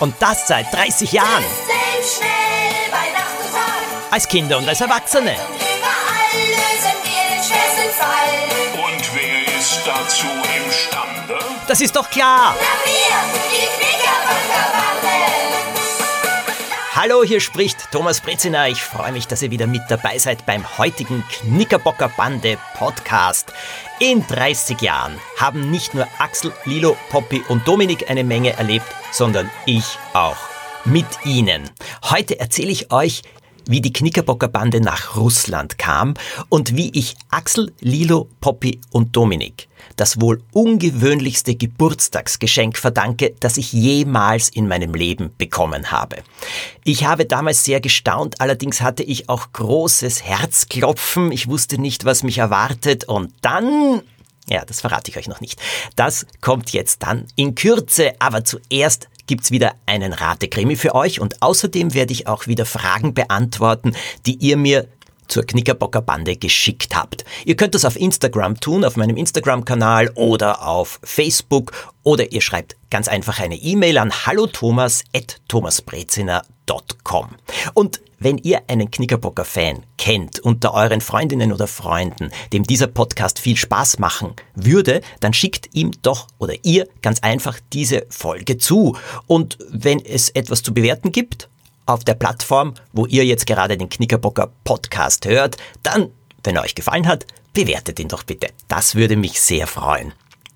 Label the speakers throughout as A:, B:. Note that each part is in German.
A: Und das seit 30 Jahren.
B: schnell bei Nacht und Tag.
A: Als Kinder und als Erwachsene.
B: Und überall lösen wir den schwersten Fall.
C: Und wer ist dazu imstande?
A: Das ist doch klar.
B: Na wir, die.
A: Hallo, hier spricht Thomas Breziner. Ich freue mich, dass ihr wieder mit dabei seid beim heutigen Knickerbocker Bande Podcast. In 30 Jahren haben nicht nur Axel, Lilo, Poppy und Dominik eine Menge erlebt, sondern ich auch. Mit ihnen. Heute erzähle ich euch, wie die Knickerbocker Bande nach Russland kam und wie ich Axel, Lilo, Poppy und Dominik das wohl ungewöhnlichste Geburtstagsgeschenk verdanke, das ich jemals in meinem Leben bekommen habe. Ich habe damals sehr gestaunt, allerdings hatte ich auch großes Herzklopfen, ich wusste nicht, was mich erwartet und dann ja, das verrate ich euch noch nicht. Das kommt jetzt dann in Kürze, aber zuerst gibt's wieder einen Ratekrimi für euch. Und außerdem werde ich auch wieder Fragen beantworten, die ihr mir zur Knickerbocker Bande geschickt habt. Ihr könnt das auf Instagram tun, auf meinem Instagram-Kanal oder auf Facebook oder ihr schreibt ganz einfach eine E-Mail an hallothomas.thomasbreziner.com. Und wenn ihr einen Knickerbocker-Fan kennt unter euren Freundinnen oder Freunden, dem dieser Podcast viel Spaß machen würde, dann schickt ihm doch oder ihr ganz einfach diese Folge zu. Und wenn es etwas zu bewerten gibt, auf der Plattform, wo ihr jetzt gerade den Knickerbocker Podcast hört, dann, wenn er euch gefallen hat, bewertet ihn doch bitte. Das würde mich sehr freuen.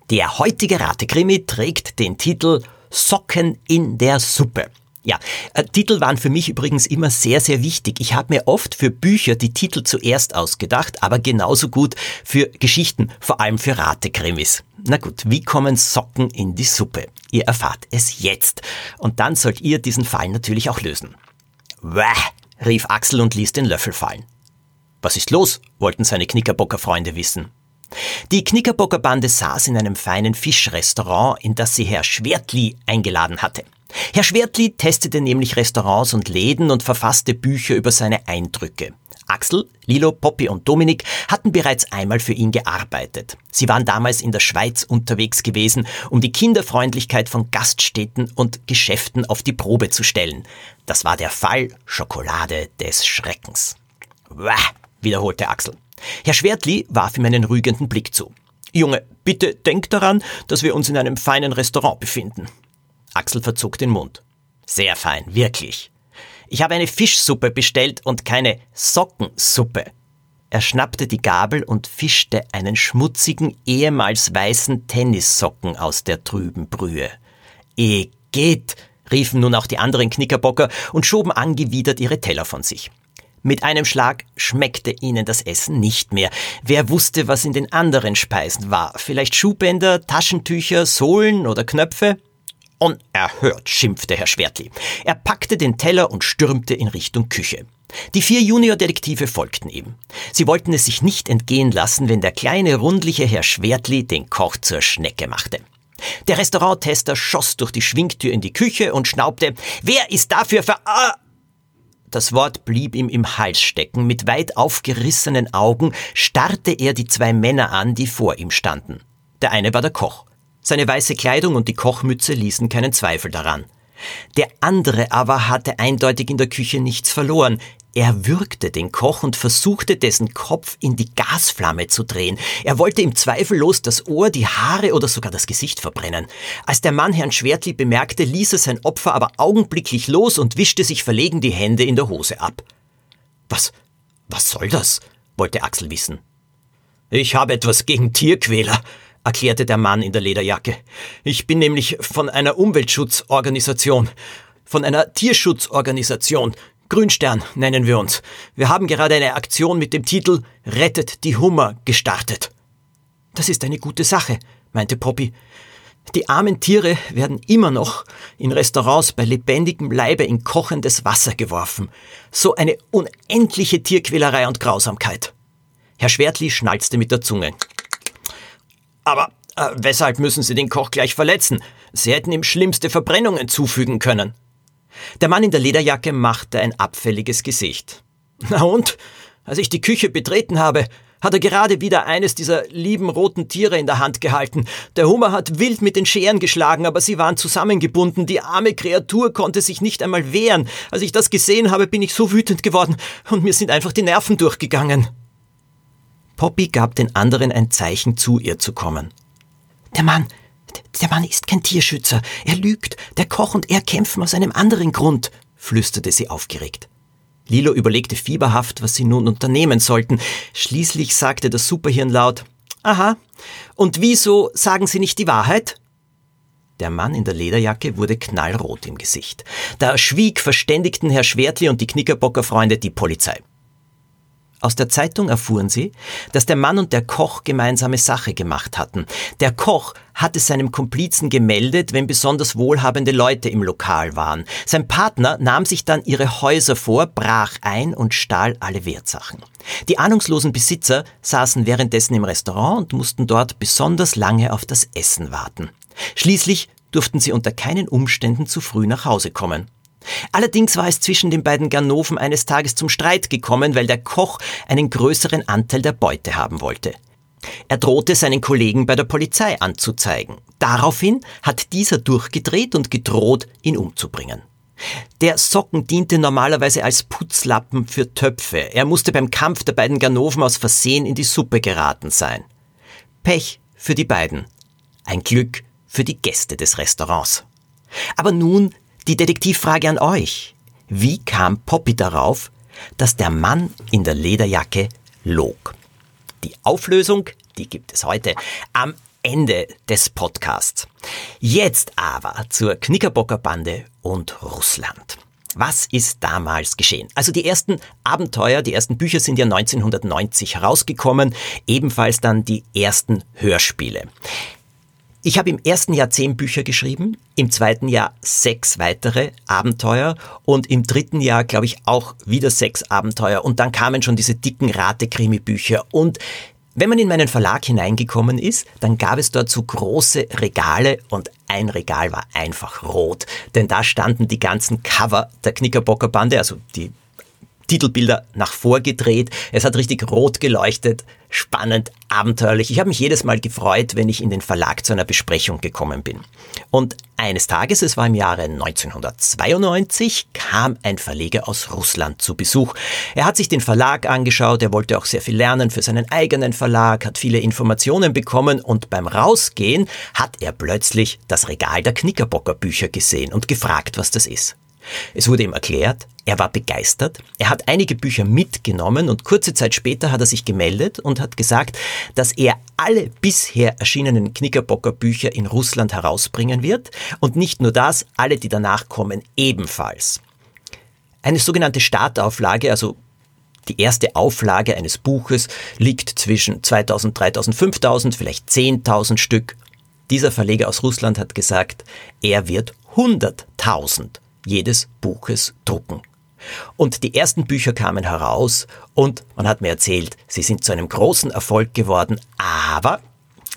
A: Der heutige Ratekrimi trägt den Titel Socken in der Suppe. Ja, äh, Titel waren für mich übrigens immer sehr, sehr wichtig. Ich habe mir oft für Bücher die Titel zuerst ausgedacht, aber genauso gut für Geschichten, vor allem für Ratekrimis. Na gut, wie kommen Socken in die Suppe? Ihr erfahrt es jetzt. Und dann sollt ihr diesen Fall natürlich auch lösen. Wäh, rief Axel und ließ den Löffel fallen. Was ist los? wollten seine Knickerbocker Freunde wissen. Die Knickerbocker Bande saß in einem feinen Fischrestaurant, in das sie Herr Schwertli eingeladen hatte. Herr Schwertli testete nämlich Restaurants und Läden und verfasste Bücher über seine Eindrücke. Axel, Lilo, Poppy und Dominik hatten bereits einmal für ihn gearbeitet. Sie waren damals in der Schweiz unterwegs gewesen, um die Kinderfreundlichkeit von Gaststätten und Geschäften auf die Probe zu stellen. Das war der Fall Schokolade des Schreckens. Wah, wiederholte Axel. Herr Schwertli warf ihm einen rügenden Blick zu. Junge, bitte denk daran, dass wir uns in einem feinen Restaurant befinden. Axel verzog den Mund. Sehr fein, wirklich. Ich habe eine Fischsuppe bestellt und keine Sockensuppe. Er schnappte die Gabel und fischte einen schmutzigen, ehemals weißen Tennissocken aus der trüben Brühe. Eh geht, riefen nun auch die anderen Knickerbocker und schoben angewidert ihre Teller von sich. Mit einem Schlag schmeckte ihnen das Essen nicht mehr. Wer wusste, was in den anderen Speisen war? Vielleicht Schuhbänder, Taschentücher, Sohlen oder Knöpfe? Unerhört, schimpfte Herr Schwertli. Er packte den Teller und stürmte in Richtung Küche. Die vier Juniordetektive folgten ihm. Sie wollten es sich nicht entgehen lassen, wenn der kleine, rundliche Herr Schwertli den Koch zur Schnecke machte. Der Restauranttester schoss durch die Schwingtür in die Küche und schnaubte, wer ist dafür ver... Ah! Das Wort blieb ihm im Hals stecken. Mit weit aufgerissenen Augen starrte er die zwei Männer an, die vor ihm standen. Der eine war der Koch. Seine weiße Kleidung und die Kochmütze ließen keinen Zweifel daran. Der andere aber hatte eindeutig in der Küche nichts verloren. Er würgte den Koch und versuchte, dessen Kopf in die Gasflamme zu drehen. Er wollte ihm zweifellos das Ohr, die Haare oder sogar das Gesicht verbrennen. Als der Mann Herrn Schwertli bemerkte, ließ er sein Opfer aber augenblicklich los und wischte sich verlegen die Hände in der Hose ab. Was, was soll das? wollte Axel wissen. Ich habe etwas gegen Tierquäler, erklärte der Mann in der Lederjacke. Ich bin nämlich von einer Umweltschutzorganisation, von einer Tierschutzorganisation. Grünstern nennen wir uns. Wir haben gerade eine Aktion mit dem Titel Rettet die Hummer gestartet. Das ist eine gute Sache, meinte Poppy. Die armen Tiere werden immer noch in Restaurants bei lebendigem Leibe in kochendes Wasser geworfen. So eine unendliche Tierquälerei und Grausamkeit. Herr Schwertli schnalzte mit der Zunge. Aber äh, weshalb müssen Sie den Koch gleich verletzen? Sie hätten ihm schlimmste Verbrennungen zufügen können. Der Mann in der Lederjacke machte ein abfälliges Gesicht. Na und? Als ich die Küche betreten habe, hat er gerade wieder eines dieser lieben roten Tiere in der Hand gehalten. Der Hummer hat wild mit den Scheren geschlagen, aber sie waren zusammengebunden. Die arme Kreatur konnte sich nicht einmal wehren. Als ich das gesehen habe, bin ich so wütend geworden und mir sind einfach die Nerven durchgegangen. Poppy gab den anderen ein Zeichen, zu ihr zu kommen. Der Mann, der Mann ist kein Tierschützer. Er lügt. Der Koch und er kämpfen aus einem anderen Grund, flüsterte sie aufgeregt. Lilo überlegte fieberhaft, was sie nun unternehmen sollten. Schließlich sagte das Superhirn laut, Aha, und wieso sagen Sie nicht die Wahrheit? Der Mann in der Lederjacke wurde knallrot im Gesicht. Da schwieg verständigten Herr Schwertli und die Knickerbocker Freunde die Polizei. Aus der Zeitung erfuhren sie, dass der Mann und der Koch gemeinsame Sache gemacht hatten. Der Koch hatte seinem Komplizen gemeldet, wenn besonders wohlhabende Leute im Lokal waren. Sein Partner nahm sich dann ihre Häuser vor, brach ein und stahl alle Wertsachen. Die ahnungslosen Besitzer saßen währenddessen im Restaurant und mussten dort besonders lange auf das Essen warten. Schließlich durften sie unter keinen Umständen zu früh nach Hause kommen. Allerdings war es zwischen den beiden Ganoven eines Tages zum Streit gekommen, weil der Koch einen größeren Anteil der Beute haben wollte. Er drohte seinen Kollegen bei der Polizei anzuzeigen. Daraufhin hat dieser durchgedreht und gedroht, ihn umzubringen. Der Socken diente normalerweise als Putzlappen für Töpfe. Er musste beim Kampf der beiden Ganoven aus Versehen in die Suppe geraten sein. Pech für die beiden. Ein Glück für die Gäste des Restaurants. Aber nun die Detektivfrage an euch. Wie kam Poppy darauf, dass der Mann in der Lederjacke log? Die Auflösung, die gibt es heute am Ende des Podcasts. Jetzt aber zur Knickerbocker Bande und Russland. Was ist damals geschehen? Also die ersten Abenteuer, die ersten Bücher sind ja 1990 herausgekommen, ebenfalls dann die ersten Hörspiele. Ich habe im ersten Jahr zehn Bücher geschrieben, im zweiten Jahr sechs weitere Abenteuer und im dritten Jahr, glaube ich, auch wieder sechs Abenteuer. Und dann kamen schon diese dicken Rate-Krimi-Bücher. Und wenn man in meinen Verlag hineingekommen ist, dann gab es dort so große Regale und ein Regal war einfach rot, denn da standen die ganzen Cover der Knickerbocker Bande, also die Titelbilder nach vorgedreht. Es hat richtig rot geleuchtet, spannend, abenteuerlich. Ich habe mich jedes Mal gefreut, wenn ich in den Verlag zu einer Besprechung gekommen bin. Und eines Tages, es war im Jahre 1992, kam ein Verleger aus Russland zu Besuch. Er hat sich den Verlag angeschaut, er wollte auch sehr viel lernen für seinen eigenen Verlag, hat viele Informationen bekommen und beim Rausgehen hat er plötzlich das Regal der Knickerbocker Bücher gesehen und gefragt, was das ist. Es wurde ihm erklärt, er war begeistert, er hat einige Bücher mitgenommen und kurze Zeit später hat er sich gemeldet und hat gesagt, dass er alle bisher erschienenen Knickerbocker Bücher in Russland herausbringen wird und nicht nur das, alle, die danach kommen, ebenfalls. Eine sogenannte Startauflage, also die erste Auflage eines Buches liegt zwischen 2000, 3000, 5000, vielleicht 10.000 Stück. Dieser Verleger aus Russland hat gesagt, er wird 100.000 jedes Buches drucken. Und die ersten Bücher kamen heraus und man hat mir erzählt, sie sind zu einem großen Erfolg geworden, aber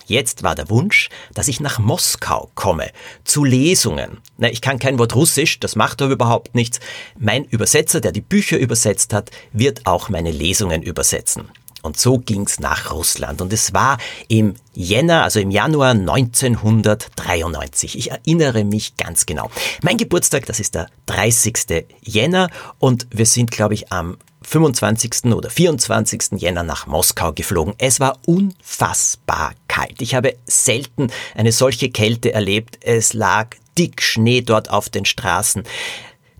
A: Jetzt war der Wunsch, dass ich nach Moskau komme, zu Lesungen. Na, ich kann kein Wort Russisch, das macht aber überhaupt nichts. Mein Übersetzer, der die Bücher übersetzt hat, wird auch meine Lesungen übersetzen. Und so ging's nach Russland. Und es war im Jänner, also im Januar 1993. Ich erinnere mich ganz genau. Mein Geburtstag, das ist der 30. Jänner und wir sind, glaube ich, am 25. oder 24. Jänner nach Moskau geflogen. Es war unfassbar kalt. Ich habe selten eine solche Kälte erlebt. Es lag dick Schnee dort auf den Straßen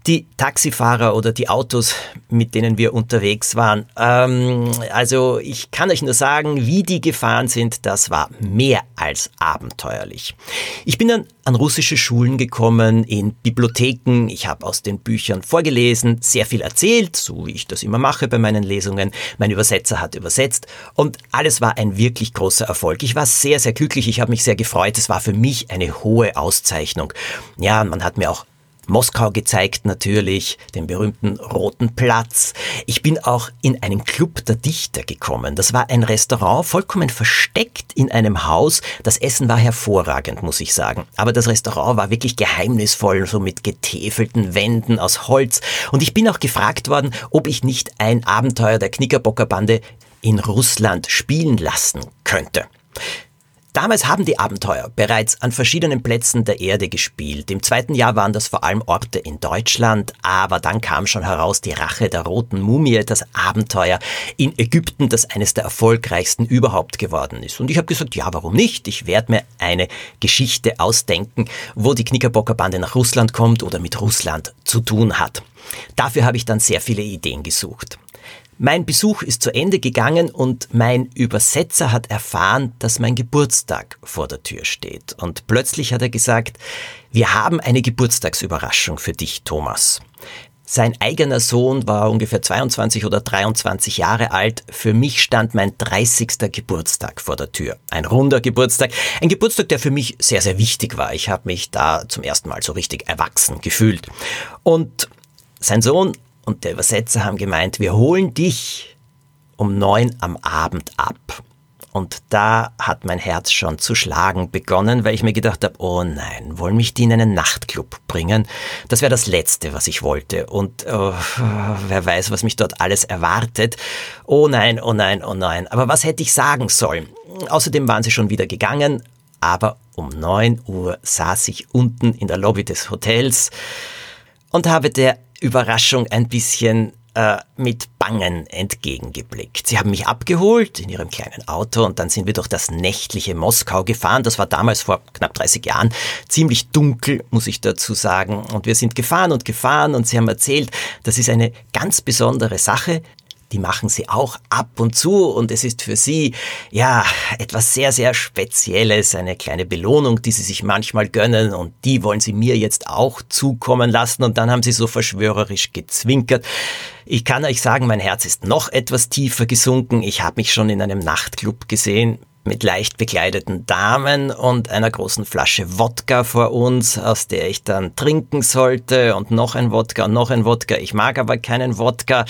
A: die Taxifahrer oder die Autos, mit denen wir unterwegs waren. Ähm, also ich kann euch nur sagen, wie die gefahren sind, das war mehr als abenteuerlich. Ich bin dann an russische Schulen gekommen, in Bibliotheken, ich habe aus den Büchern vorgelesen, sehr viel erzählt, so wie ich das immer mache bei meinen Lesungen. Mein Übersetzer hat übersetzt und alles war ein wirklich großer Erfolg. Ich war sehr, sehr glücklich, ich habe mich sehr gefreut, es war für mich eine hohe Auszeichnung. Ja, man hat mir auch Moskau gezeigt natürlich, den berühmten Roten Platz. Ich bin auch in einen Club der Dichter gekommen. Das war ein Restaurant, vollkommen versteckt in einem Haus. Das Essen war hervorragend, muss ich sagen. Aber das Restaurant war wirklich geheimnisvoll, so mit getäfelten Wänden aus Holz. Und ich bin auch gefragt worden, ob ich nicht ein Abenteuer der Knickerbocker Bande in Russland spielen lassen könnte. Damals haben die Abenteuer bereits an verschiedenen Plätzen der Erde gespielt. Im zweiten Jahr waren das vor allem Orte in Deutschland, aber dann kam schon heraus die Rache der roten Mumie, das Abenteuer in Ägypten, das eines der erfolgreichsten überhaupt geworden ist. Und ich habe gesagt, ja, warum nicht? Ich werde mir eine Geschichte ausdenken, wo die Knickerbockerbande nach Russland kommt oder mit Russland zu tun hat. Dafür habe ich dann sehr viele Ideen gesucht. Mein Besuch ist zu Ende gegangen und mein Übersetzer hat erfahren, dass mein Geburtstag vor der Tür steht. Und plötzlich hat er gesagt, wir haben eine Geburtstagsüberraschung für dich, Thomas. Sein eigener Sohn war ungefähr 22 oder 23 Jahre alt. Für mich stand mein 30. Geburtstag vor der Tür. Ein runder Geburtstag. Ein Geburtstag, der für mich sehr, sehr wichtig war. Ich habe mich da zum ersten Mal so richtig erwachsen gefühlt. Und sein Sohn und der Übersetzer haben gemeint, wir holen dich um neun am Abend ab. Und da hat mein Herz schon zu schlagen begonnen, weil ich mir gedacht habe, oh nein, wollen mich die in einen Nachtclub bringen? Das wäre das Letzte, was ich wollte. Und oh, wer weiß, was mich dort alles erwartet. Oh nein, oh nein, oh nein. Aber was hätte ich sagen sollen? Außerdem waren sie schon wieder gegangen, aber um neun Uhr saß ich unten in der Lobby des Hotels und habe der Überraschung ein bisschen äh, mit Bangen entgegengeblickt. Sie haben mich abgeholt in ihrem kleinen Auto und dann sind wir durch das nächtliche Moskau gefahren. Das war damals vor knapp 30 Jahren ziemlich dunkel, muss ich dazu sagen. Und wir sind gefahren und gefahren und sie haben erzählt, das ist eine ganz besondere Sache die machen sie auch ab und zu und es ist für sie ja etwas sehr, sehr Spezielles, eine kleine Belohnung, die sie sich manchmal gönnen und die wollen sie mir jetzt auch zukommen lassen und dann haben sie so verschwörerisch gezwinkert. Ich kann euch sagen, mein Herz ist noch etwas tiefer gesunken. Ich habe mich schon in einem Nachtclub gesehen mit leicht bekleideten Damen und einer großen Flasche Wodka vor uns, aus der ich dann trinken sollte und noch ein Wodka und noch ein Wodka. Ich mag aber keinen Wodka.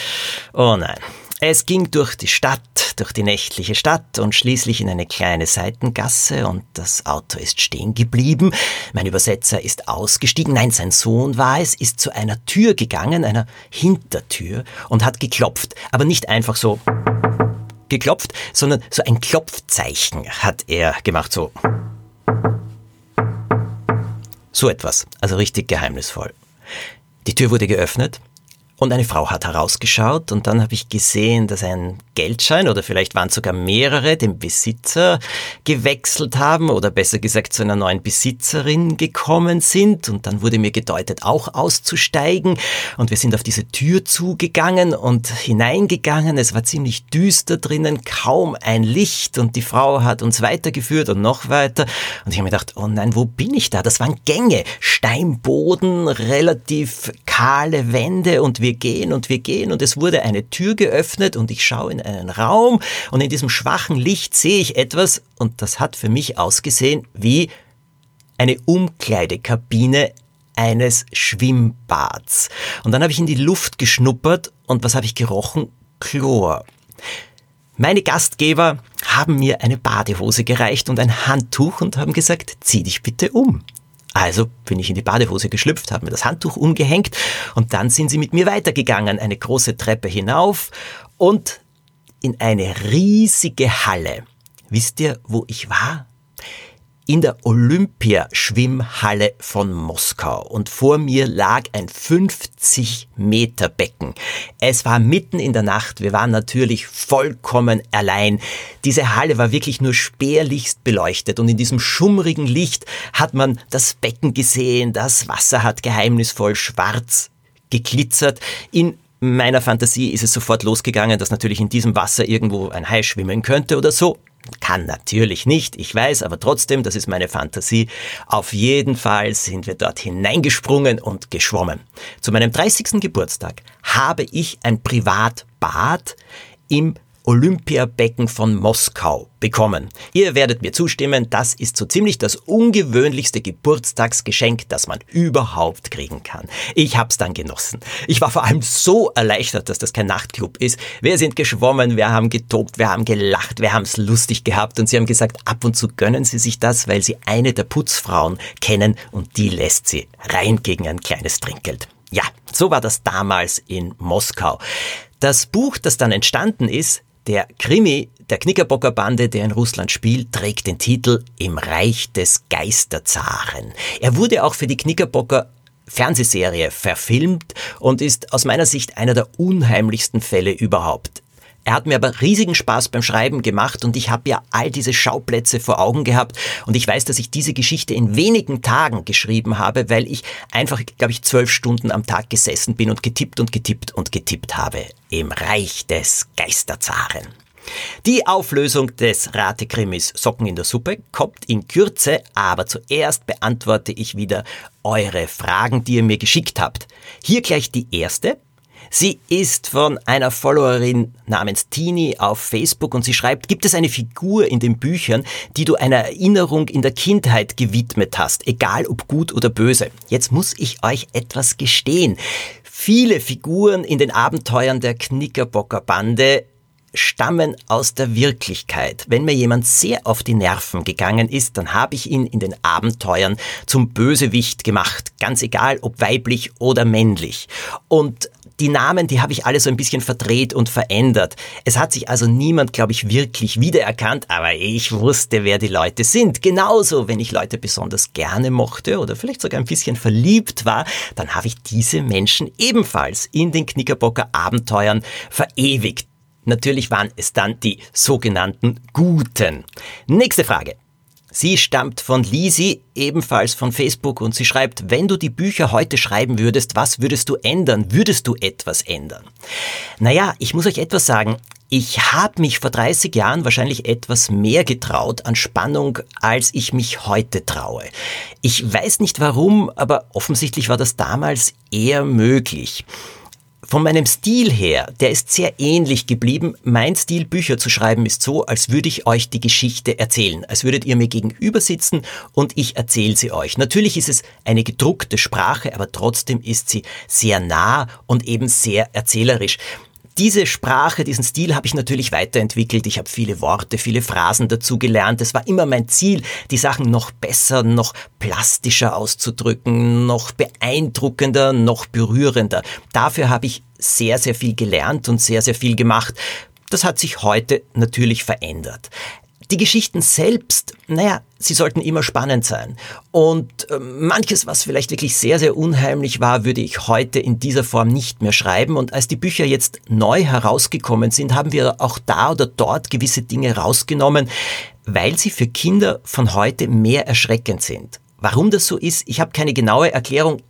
A: Oh nein. Es ging durch die Stadt, durch die nächtliche Stadt und schließlich in eine kleine Seitengasse und das Auto ist stehen geblieben. Mein Übersetzer ist ausgestiegen. Nein, sein Sohn war es, ist zu einer Tür gegangen, einer Hintertür und hat geklopft. Aber nicht einfach so geklopft, sondern so ein Klopfzeichen hat er gemacht, so. So etwas, also richtig geheimnisvoll. Die Tür wurde geöffnet und eine Frau hat herausgeschaut und dann habe ich gesehen, dass ein Geldschein oder vielleicht waren sogar mehrere den Besitzer gewechselt haben oder besser gesagt zu einer neuen Besitzerin gekommen sind. Und dann wurde mir gedeutet, auch auszusteigen. Und wir sind auf diese Tür zugegangen und hineingegangen. Es war ziemlich düster drinnen, kaum ein Licht. Und die Frau hat uns weitergeführt und noch weiter. Und ich habe mir gedacht, oh nein, wo bin ich da? Das waren Gänge, Steinboden, relativ kahle Wände und wir wir gehen und wir gehen und es wurde eine Tür geöffnet und ich schaue in einen Raum und in diesem schwachen Licht sehe ich etwas und das hat für mich ausgesehen wie eine Umkleidekabine eines Schwimmbads. Und dann habe ich in die Luft geschnuppert und was habe ich gerochen? Chlor. Meine Gastgeber haben mir eine Badehose gereicht und ein Handtuch und haben gesagt, zieh dich bitte um. Also bin ich in die Badehose geschlüpft, habe mir das Handtuch umgehängt und dann sind sie mit mir weitergegangen, eine große Treppe hinauf und in eine riesige Halle. Wisst ihr, wo ich war? In der Olympiaschwimmhalle von Moskau und vor mir lag ein 50 Meter Becken. Es war mitten in der Nacht, wir waren natürlich vollkommen allein. Diese Halle war wirklich nur spärlichst beleuchtet und in diesem schummrigen Licht hat man das Becken gesehen, das Wasser hat geheimnisvoll schwarz geglitzert. In meiner Fantasie ist es sofort losgegangen, dass natürlich in diesem Wasser irgendwo ein Hai schwimmen könnte oder so. Kann natürlich nicht, ich weiß, aber trotzdem, das ist meine Fantasie. Auf jeden Fall sind wir dort hineingesprungen und geschwommen. Zu meinem 30. Geburtstag habe ich ein Privatbad im Olympiabecken von Moskau bekommen. Ihr werdet mir zustimmen, das ist so ziemlich das ungewöhnlichste Geburtstagsgeschenk, das man überhaupt kriegen kann. Ich hab's dann genossen. Ich war vor allem so erleichtert, dass das kein Nachtclub ist. Wir sind geschwommen, wir haben getobt, wir haben gelacht, wir haben's lustig gehabt und sie haben gesagt, ab und zu gönnen sie sich das, weil sie eine der Putzfrauen kennen und die lässt sie rein gegen ein kleines Trinkgeld. Ja, so war das damals in Moskau. Das Buch, das dann entstanden ist, Der Krimi der Knickerbocker Bande, der in Russland spielt, trägt den Titel Im Reich des Geisterzaren. Er wurde auch für die Knickerbocker Fernsehserie verfilmt und ist aus meiner Sicht einer der unheimlichsten Fälle überhaupt. Er hat mir aber riesigen Spaß beim Schreiben gemacht und ich habe ja all diese Schauplätze vor Augen gehabt und ich weiß, dass ich diese Geschichte in wenigen Tagen geschrieben habe, weil ich einfach, glaube ich, zwölf Stunden am Tag gesessen bin und getippt und getippt und getippt habe. Im Reich des Geisterzaren. Die Auflösung des Ratekrimis Socken in der Suppe kommt in Kürze, aber zuerst beantworte ich wieder eure Fragen, die ihr mir geschickt habt. Hier gleich die erste. Sie ist von einer Followerin namens Tini auf Facebook und sie schreibt, gibt es eine Figur in den Büchern, die du einer Erinnerung in der Kindheit gewidmet hast, egal ob gut oder böse? Jetzt muss ich euch etwas gestehen. Viele Figuren in den Abenteuern der Knickerbocker Bande stammen aus der Wirklichkeit. Wenn mir jemand sehr auf die Nerven gegangen ist, dann habe ich ihn in den Abenteuern zum Bösewicht gemacht, ganz egal ob weiblich oder männlich. Und die Namen, die habe ich alle so ein bisschen verdreht und verändert. Es hat sich also niemand, glaube ich, wirklich wiedererkannt, aber ich wusste, wer die Leute sind. Genauso, wenn ich Leute besonders gerne mochte oder vielleicht sogar ein bisschen verliebt war, dann habe ich diese Menschen ebenfalls in den Knickerbocker Abenteuern verewigt. Natürlich waren es dann die sogenannten Guten. Nächste Frage. Sie stammt von Lisi, ebenfalls von Facebook, und sie schreibt, wenn du die Bücher heute schreiben würdest, was würdest du ändern? Würdest du etwas ändern? Naja, ich muss euch etwas sagen. Ich habe mich vor 30 Jahren wahrscheinlich etwas mehr getraut an Spannung, als ich mich heute traue. Ich weiß nicht warum, aber offensichtlich war das damals eher möglich. Von meinem Stil her, der ist sehr ähnlich geblieben. Mein Stil, Bücher zu schreiben, ist so, als würde ich euch die Geschichte erzählen. Als würdet ihr mir gegenüber sitzen und ich erzähle sie euch. Natürlich ist es eine gedruckte Sprache, aber trotzdem ist sie sehr nah und eben sehr erzählerisch diese Sprache, diesen Stil habe ich natürlich weiterentwickelt. Ich habe viele Worte, viele Phrasen dazu gelernt. Es war immer mein Ziel, die Sachen noch besser, noch plastischer auszudrücken, noch beeindruckender, noch berührender. Dafür habe ich sehr, sehr viel gelernt und sehr, sehr viel gemacht. Das hat sich heute natürlich verändert. Die Geschichten selbst, naja, sie sollten immer spannend sein. Und äh, manches, was vielleicht wirklich sehr, sehr unheimlich war, würde ich heute in dieser Form nicht mehr schreiben. Und als die Bücher jetzt neu herausgekommen sind, haben wir auch da oder dort gewisse Dinge rausgenommen, weil sie für Kinder von heute mehr erschreckend sind. Warum das so ist, ich habe keine genaue Erklärung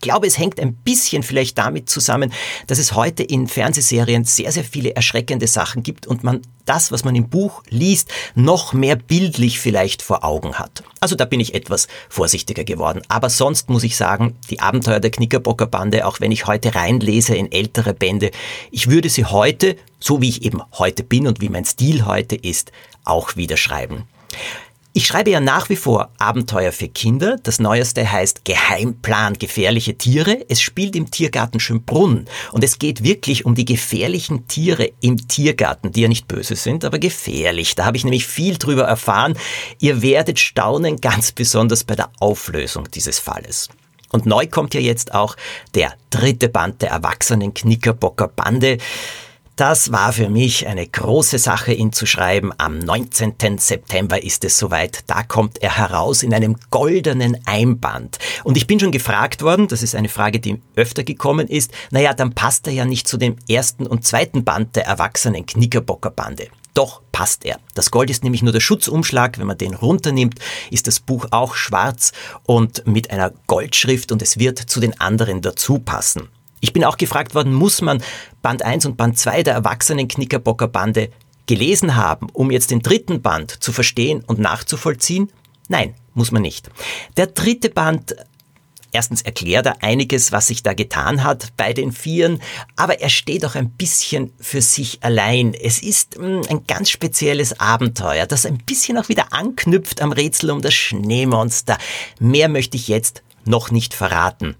A: glaube, es hängt ein bisschen vielleicht damit zusammen, dass es heute in Fernsehserien sehr, sehr viele erschreckende Sachen gibt und man das, was man im Buch liest, noch mehr bildlich vielleicht vor Augen hat. Also da bin ich etwas vorsichtiger geworden. Aber sonst muss ich sagen, die Abenteuer der Knickerbocker Bande, auch wenn ich heute reinlese in ältere Bände, ich würde sie heute, so wie ich eben heute bin und wie mein Stil heute ist, auch wieder schreiben. Ich schreibe ja nach wie vor Abenteuer für Kinder. Das neueste heißt Geheimplan gefährliche Tiere. Es spielt im Tiergarten Schönbrunn und es geht wirklich um die gefährlichen Tiere im Tiergarten, die ja nicht böse sind, aber gefährlich. Da habe ich nämlich viel drüber erfahren. Ihr werdet staunen, ganz besonders bei der Auflösung dieses Falles. Und neu kommt ja jetzt auch der dritte Band der erwachsenen Knickerbocker Bande. Das war für mich eine große Sache, ihn zu schreiben. Am 19. September ist es soweit. Da kommt er heraus in einem goldenen Einband. Und ich bin schon gefragt worden, das ist eine Frage, die öfter gekommen ist, naja, dann passt er ja nicht zu dem ersten und zweiten Band der erwachsenen Knickerbockerbande. Doch passt er. Das Gold ist nämlich nur der Schutzumschlag. Wenn man den runternimmt, ist das Buch auch schwarz und mit einer Goldschrift und es wird zu den anderen dazu passen. Ich bin auch gefragt worden, muss man Band 1 und Band 2 der erwachsenen Knickerbocker Bande gelesen haben, um jetzt den dritten Band zu verstehen und nachzuvollziehen? Nein, muss man nicht. Der dritte Band Erstens erklärt er einiges, was sich da getan hat bei den Vieren, aber er steht auch ein bisschen für sich allein. Es ist hm, ein ganz spezielles Abenteuer, das ein bisschen auch wieder anknüpft am Rätsel um das Schneemonster. Mehr möchte ich jetzt noch nicht verraten.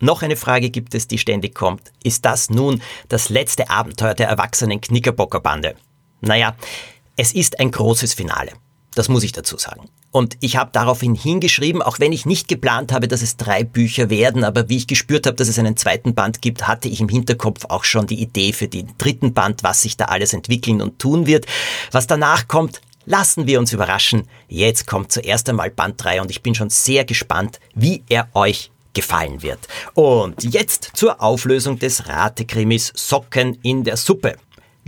A: Noch eine Frage gibt es, die ständig kommt. Ist das nun das letzte Abenteuer der erwachsenen Knickerbockerbande? Naja, es ist ein großes Finale. Das muss ich dazu sagen. Und ich habe daraufhin hingeschrieben, auch wenn ich nicht geplant habe, dass es drei Bücher werden, aber wie ich gespürt habe, dass es einen zweiten Band gibt, hatte ich im Hinterkopf auch schon die Idee für den dritten Band, was sich da alles entwickeln und tun wird. Was danach kommt, lassen wir uns überraschen. Jetzt kommt zuerst einmal Band 3 und ich bin schon sehr gespannt, wie er euch gefallen wird. Und jetzt zur Auflösung des Ratekrimis Socken in der Suppe.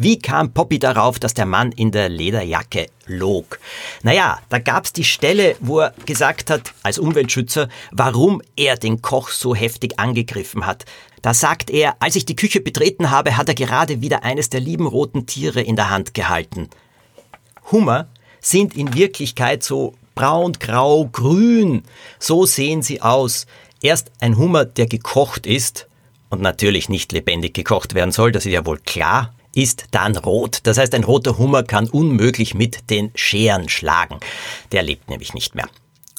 A: Wie kam Poppy darauf, dass der Mann in der Lederjacke log? Naja, da gab's die Stelle, wo er gesagt hat, als Umweltschützer, warum er den Koch so heftig angegriffen hat. Da sagt er, als ich die Küche betreten habe, hat er gerade wieder eines der lieben roten Tiere in der Hand gehalten. Hummer sind in Wirklichkeit so braun, grau, grün. So sehen sie aus. Erst ein Hummer, der gekocht ist und natürlich nicht lebendig gekocht werden soll, das ist ja wohl klar, ist dann rot. Das heißt, ein roter Hummer kann unmöglich mit den Scheren schlagen. Der lebt nämlich nicht mehr.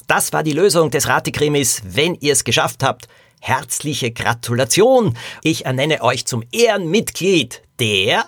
A: Das war die Lösung des Ratekrimis. Wenn ihr es geschafft habt, herzliche Gratulation. Ich ernenne euch zum Ehrenmitglied der